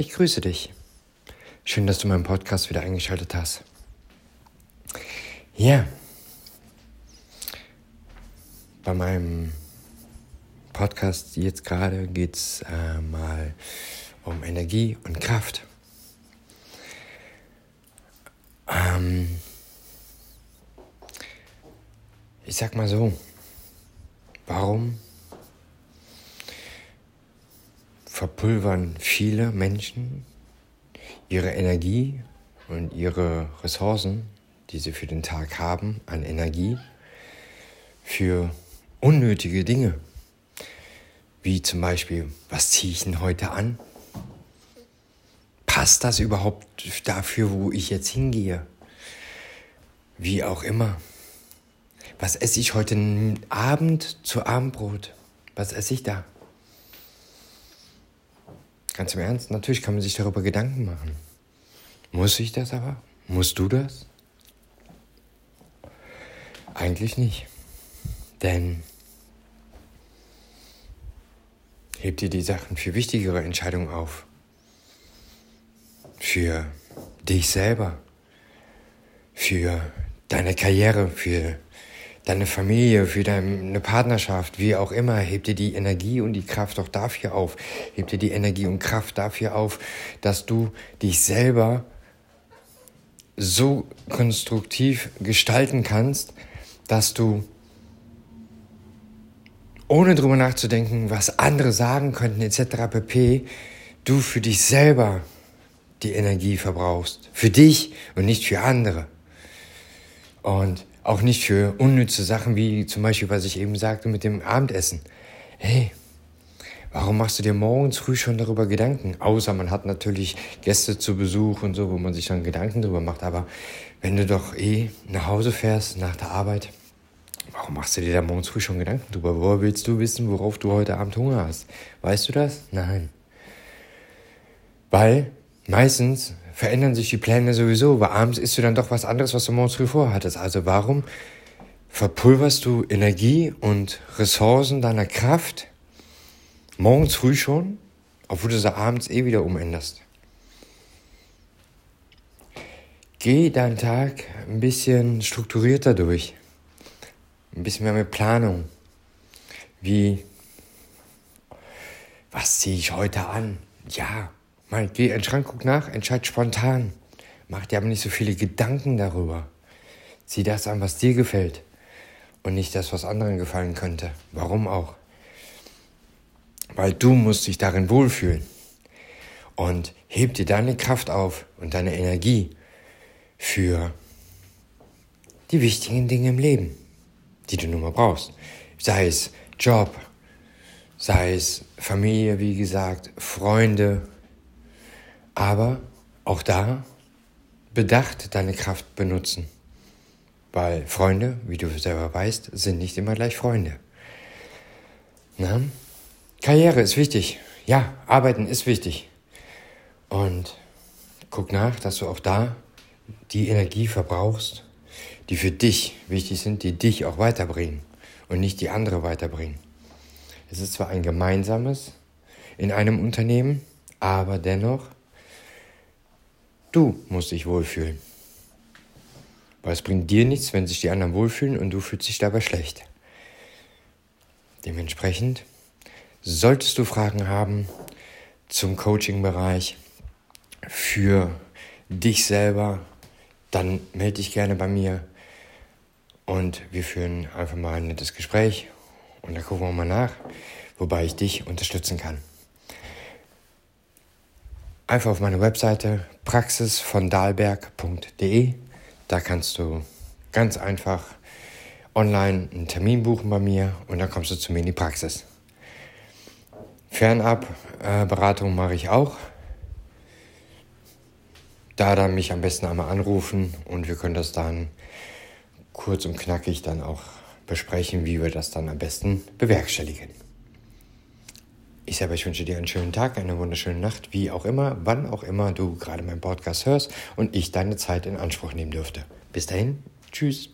Ich grüße dich. Schön, dass du meinen Podcast wieder eingeschaltet hast. Ja, bei meinem Podcast jetzt gerade geht es äh, mal um Energie und Kraft. Ähm, ich sag mal so, warum verpulvern viele Menschen ihre Energie und ihre Ressourcen, die sie für den Tag haben, an Energie für unnötige Dinge. Wie zum Beispiel, was ziehe ich denn heute an? Passt das überhaupt dafür, wo ich jetzt hingehe? Wie auch immer. Was esse ich heute Abend zu Abendbrot? Was esse ich da? Ganz im Ernst, natürlich kann man sich darüber Gedanken machen. Muss ich das aber? Musst du das? Eigentlich nicht. Denn heb dir die Sachen für wichtigere Entscheidungen auf. Für dich selber. Für deine Karriere, für deine Familie, für deine Partnerschaft, wie auch immer, heb dir die Energie und die Kraft auch dafür auf. Heb dir die Energie und Kraft dafür auf, dass du dich selber so konstruktiv gestalten kannst, dass du ohne drüber nachzudenken, was andere sagen könnten etc. pp, du für dich selber die Energie verbrauchst. Für dich und nicht für andere. Und auch nicht für unnütze Sachen wie zum Beispiel, was ich eben sagte mit dem Abendessen. Hey, warum machst du dir morgens früh schon darüber Gedanken? Außer man hat natürlich Gäste zu Besuch und so, wo man sich dann Gedanken darüber macht. Aber wenn du doch eh nach Hause fährst nach der Arbeit, warum machst du dir da morgens früh schon Gedanken drüber? Woher willst du wissen, worauf du heute Abend Hunger hast? Weißt du das? Nein. Weil meistens verändern sich die Pläne sowieso, weil abends isst du dann doch was anderes, was du morgens früh vorhattest. Also warum verpulverst du Energie und Ressourcen deiner Kraft morgens früh schon, obwohl du sie abends eh wieder umänderst? Geh deinen Tag ein bisschen strukturierter durch. Ein bisschen mehr mit Planung. Wie, was ziehe ich heute an? Ja, Mal, geh in den Schrank, guck nach, entscheid spontan. Mach dir aber nicht so viele Gedanken darüber. Zieh das an, was dir gefällt. Und nicht das, was anderen gefallen könnte. Warum auch? Weil du musst dich darin wohlfühlen. Und heb dir deine Kraft auf und deine Energie für die wichtigen Dinge im Leben, die du nun mal brauchst. Sei es Job, sei es Familie, wie gesagt, Freunde, aber auch da bedacht deine Kraft benutzen. Weil Freunde, wie du selber weißt, sind nicht immer gleich Freunde. Na? Karriere ist wichtig. Ja, arbeiten ist wichtig. Und guck nach, dass du auch da die Energie verbrauchst, die für dich wichtig sind, die dich auch weiterbringen und nicht die andere weiterbringen. Es ist zwar ein gemeinsames in einem Unternehmen, aber dennoch Du musst dich wohlfühlen. Weil es bringt dir nichts, wenn sich die anderen wohlfühlen und du fühlst dich dabei schlecht. Dementsprechend solltest du Fragen haben zum Coaching-Bereich für dich selber, dann melde dich gerne bei mir und wir führen einfach mal ein nettes Gespräch und dann gucken wir mal nach, wobei ich dich unterstützen kann einfach auf meine Webseite praxisvondalberg.de. Da kannst du ganz einfach online einen Termin buchen bei mir und dann kommst du zu mir in die Praxis. Fernab äh, mache ich auch. Da dann mich am besten einmal anrufen und wir können das dann kurz und knackig dann auch besprechen, wie wir das dann am besten bewerkstelligen. Ich selber, ich wünsche dir einen schönen Tag, eine wunderschöne Nacht, wie auch immer, wann auch immer du gerade meinen Podcast hörst und ich deine Zeit in Anspruch nehmen dürfte. Bis dahin, tschüss.